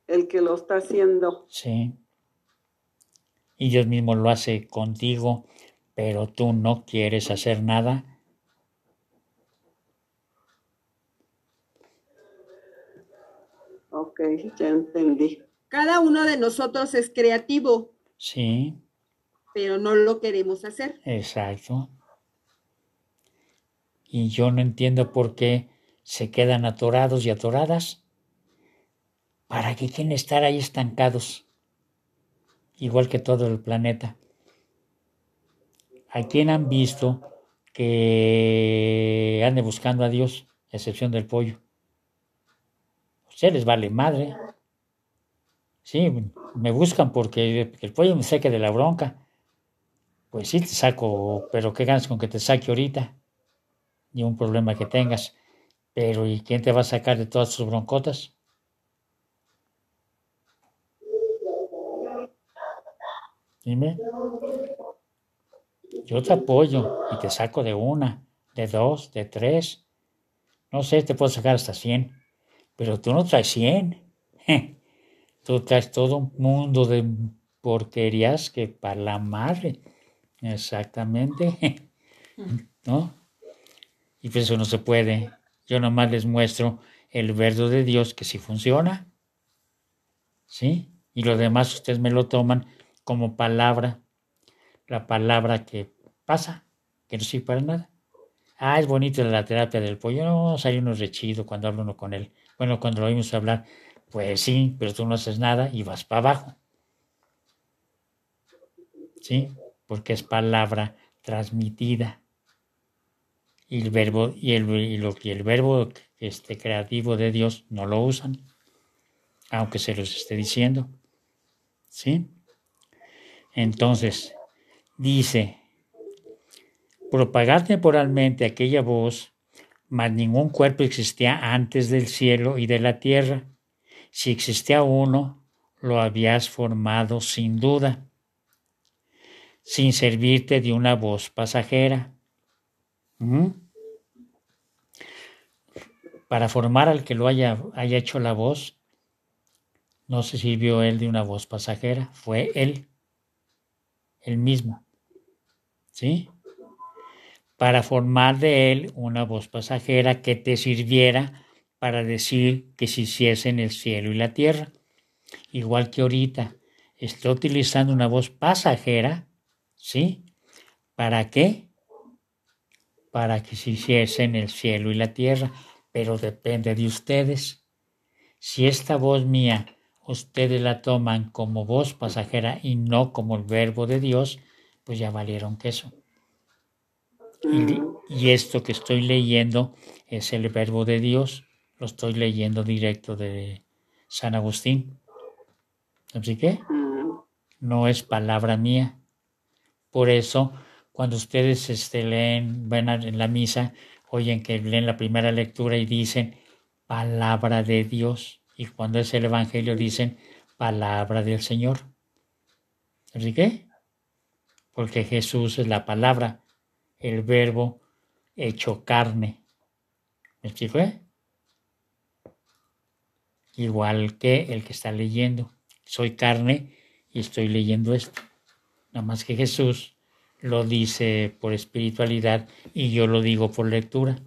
El que lo está haciendo. Sí. Y Dios mismo lo hace contigo, pero tú no quieres hacer nada. Ok, ya entendí. Cada uno de nosotros es creativo. Sí. Pero no lo queremos hacer. Exacto. Y yo no entiendo por qué se quedan atorados y atoradas. ¿Para qué quieren estar ahí estancados? Igual que todo el planeta. ¿A quién han visto que ande buscando a Dios, a excepción del pollo? Se les vale madre. Sí, me buscan porque el pollo me saque de la bronca. Pues sí, te saco, pero ¿qué ganas con que te saque ahorita? Ni un problema que tengas. Pero ¿y quién te va a sacar de todas tus broncotas? Dime. Yo te apoyo y te saco de una, de dos, de tres. No sé, te puedo sacar hasta cien. Pero tú no traes cien. Tú traes todo un mundo de porquerías que para la madre. Exactamente. ¿No? Y pues eso no se puede. Yo nomás les muestro el verbo de Dios que sí funciona. ¿Sí? Y lo demás ustedes me lo toman como palabra. La palabra que pasa, que no sirve para nada. Ah, es bonito la terapia del pollo. No, sale uno rechido cuando hablo uno con él. Bueno, cuando lo oímos hablar, pues sí, pero tú no haces nada y vas para abajo. ¿Sí? Porque es palabra transmitida. Y el verbo, y el, y lo, y el verbo este, creativo de Dios no lo usan, aunque se los esté diciendo. ¿Sí? Entonces, dice, propagar temporalmente aquella voz, mas ningún cuerpo existía antes del cielo y de la tierra. Si existía uno, lo habías formado sin duda, sin servirte de una voz pasajera. ¿Mm? Para formar al que lo haya, haya hecho la voz, no se sirvió él de una voz pasajera, fue él, el mismo. ¿Sí? para formar de él una voz pasajera que te sirviera para decir que se hiciese en el cielo y la tierra. Igual que ahorita, estoy utilizando una voz pasajera, ¿sí? ¿Para qué? Para que se hiciese en el cielo y la tierra, pero depende de ustedes. Si esta voz mía ustedes la toman como voz pasajera y no como el verbo de Dios, pues ya valieron queso. Y, esto que estoy leyendo es el verbo de Dios, lo estoy leyendo directo de San Agustín. Así que no es palabra mía. Por eso, cuando ustedes este, leen, ven en la misa, oyen que leen la primera lectura y dicen palabra de Dios. Y cuando es el Evangelio dicen palabra del Señor. ¿Así que? Porque Jesús es la palabra el verbo hecho carne. ¿Me explico? Eh? Igual que el que está leyendo. Soy carne y estoy leyendo esto. Nada más que Jesús lo dice por espiritualidad y yo lo digo por lectura.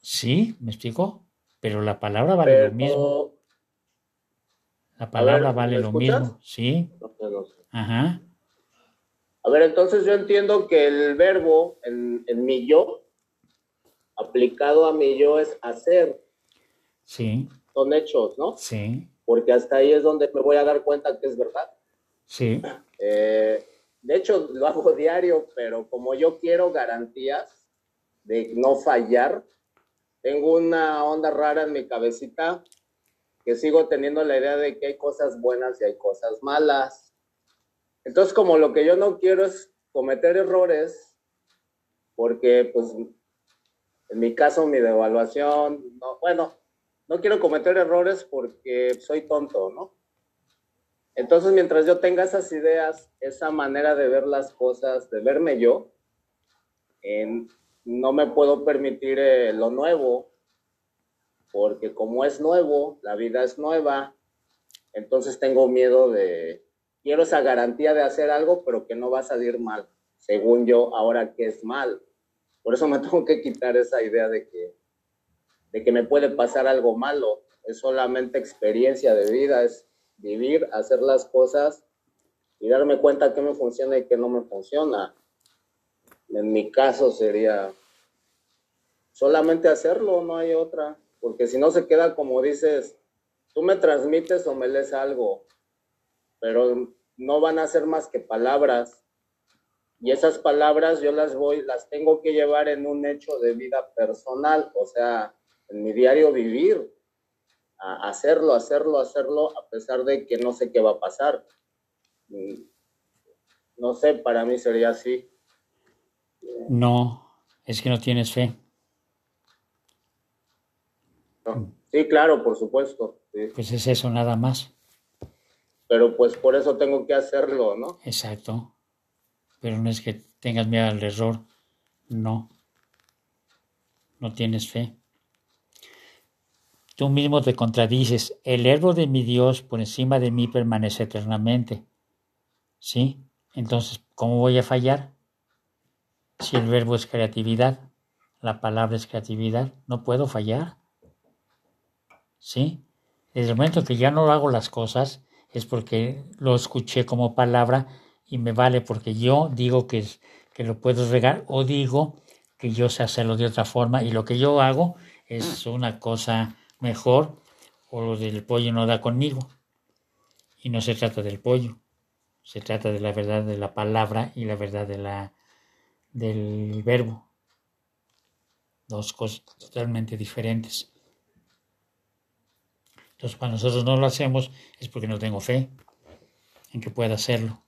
Sí, me explico. Pero la palabra vale lo mismo. La palabra ver, vale ¿me lo escuchas? mismo, ¿sí? Ajá, A ver, entonces yo entiendo que el verbo en, en mi yo, aplicado a mi yo, es hacer, sí, son hechos, ¿no? sí, Porque hasta ahí es donde me voy a dar cuenta que es verdad. sí, Eh, de hecho, lo hago diario, pero como yo quiero garantías de no fallar, tengo una onda rara en mi cabecita que sigo teniendo la idea de que hay cosas buenas y hay cosas malas. Entonces, como lo que yo no quiero es cometer errores, porque pues en mi caso mi devaluación, no, bueno, no quiero cometer errores porque soy tonto, ¿no? Entonces, mientras yo tenga esas ideas, esa manera de ver las cosas, de verme yo, no me puedo permitir eh, lo nuevo, porque como es nuevo, la vida es nueva, entonces tengo miedo de, quiero esa garantía de hacer algo, pero que no va a salir mal, según yo, ahora que es mal. Por eso me tengo que quitar esa idea de que, de que me puede pasar algo malo. Es solamente experiencia de vida, es vivir, hacer las cosas y darme cuenta qué me funciona y qué no me funciona. En mi caso sería solamente hacerlo, no hay otra, porque si no se queda como dices, tú me transmites o me lees algo, pero no van a ser más que palabras. Y esas palabras yo las voy, las tengo que llevar en un hecho de vida personal, o sea, en mi diario vivir, a hacerlo, hacerlo, hacerlo, a pesar de que no sé qué va a pasar. Mm, No sé, para mí sería así. no, es que no tienes fe. ¿no? Sí, claro, por supuesto. sí. Pues es eso nada más. Pero pues por eso tengo que hacerlo, ¿no? Exacto. Pero no es que tengas miedo al error. No. No tienes fe. Tú mismo te contradices. El verbo de mi Dios por encima de mí permanece eternamente. ¿Sí? Entonces, ¿cómo voy a fallar? Si el verbo es creatividad, la palabra es creatividad, no puedo fallar. ¿Sí? Desde el momento que ya no hago las cosas, es porque lo escuché como palabra y me vale porque yo digo que, es- que lo puedo regar o digo que yo sé hacerlo de otra forma y lo que yo hago es una cosa mejor o lo del pollo no da conmigo. Y no se trata del pollo, se trata de la verdad de la palabra y la verdad de la, del verbo. Dos cosas totalmente diferentes. Entonces, cuando nosotros no lo hacemos es porque no tengo fe en que pueda hacerlo.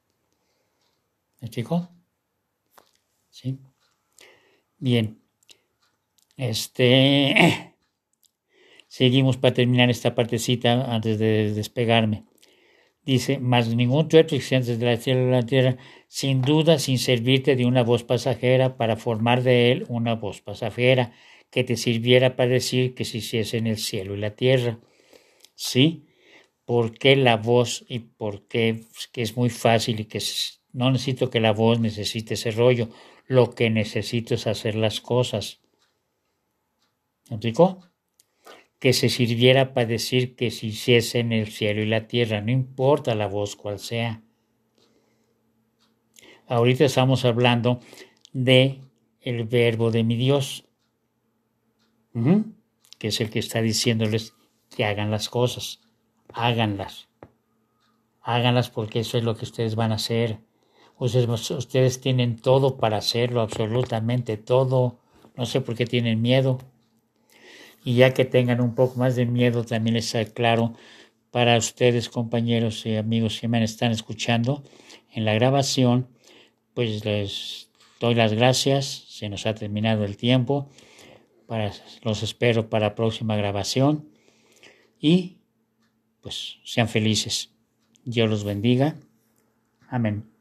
¿Me explico? ¿Sí? Bien. Este. Seguimos para terminar esta partecita antes de despegarme. Dice, mas ningún tuerto existe desde la tierra la tierra, sin duda sin servirte de una voz pasajera para formar de él una voz pasajera que te sirviera para decir que se hiciese en el cielo y la tierra. ¿Sí? ¿Por qué la voz y por qué que es muy fácil y que no necesito que la voz necesite ese rollo? Lo que necesito es hacer las cosas. ¿Me? Que se sirviera para decir que se hiciese en el cielo y la tierra, no importa la voz cual sea. Ahorita estamos hablando de el verbo de mi Dios, que es el que está diciéndoles que hagan las cosas, háganlas, háganlas porque eso es lo que ustedes van a hacer. Ustedes, ustedes tienen todo para hacerlo, absolutamente todo. No sé por qué tienen miedo. Y ya que tengan un poco más de miedo, también les aclaro para ustedes, compañeros y amigos que me están escuchando en la grabación, pues les doy las gracias. Se nos ha terminado el tiempo. Para, los espero para la próxima grabación. Y pues sean felices. Dios los bendiga. Amén.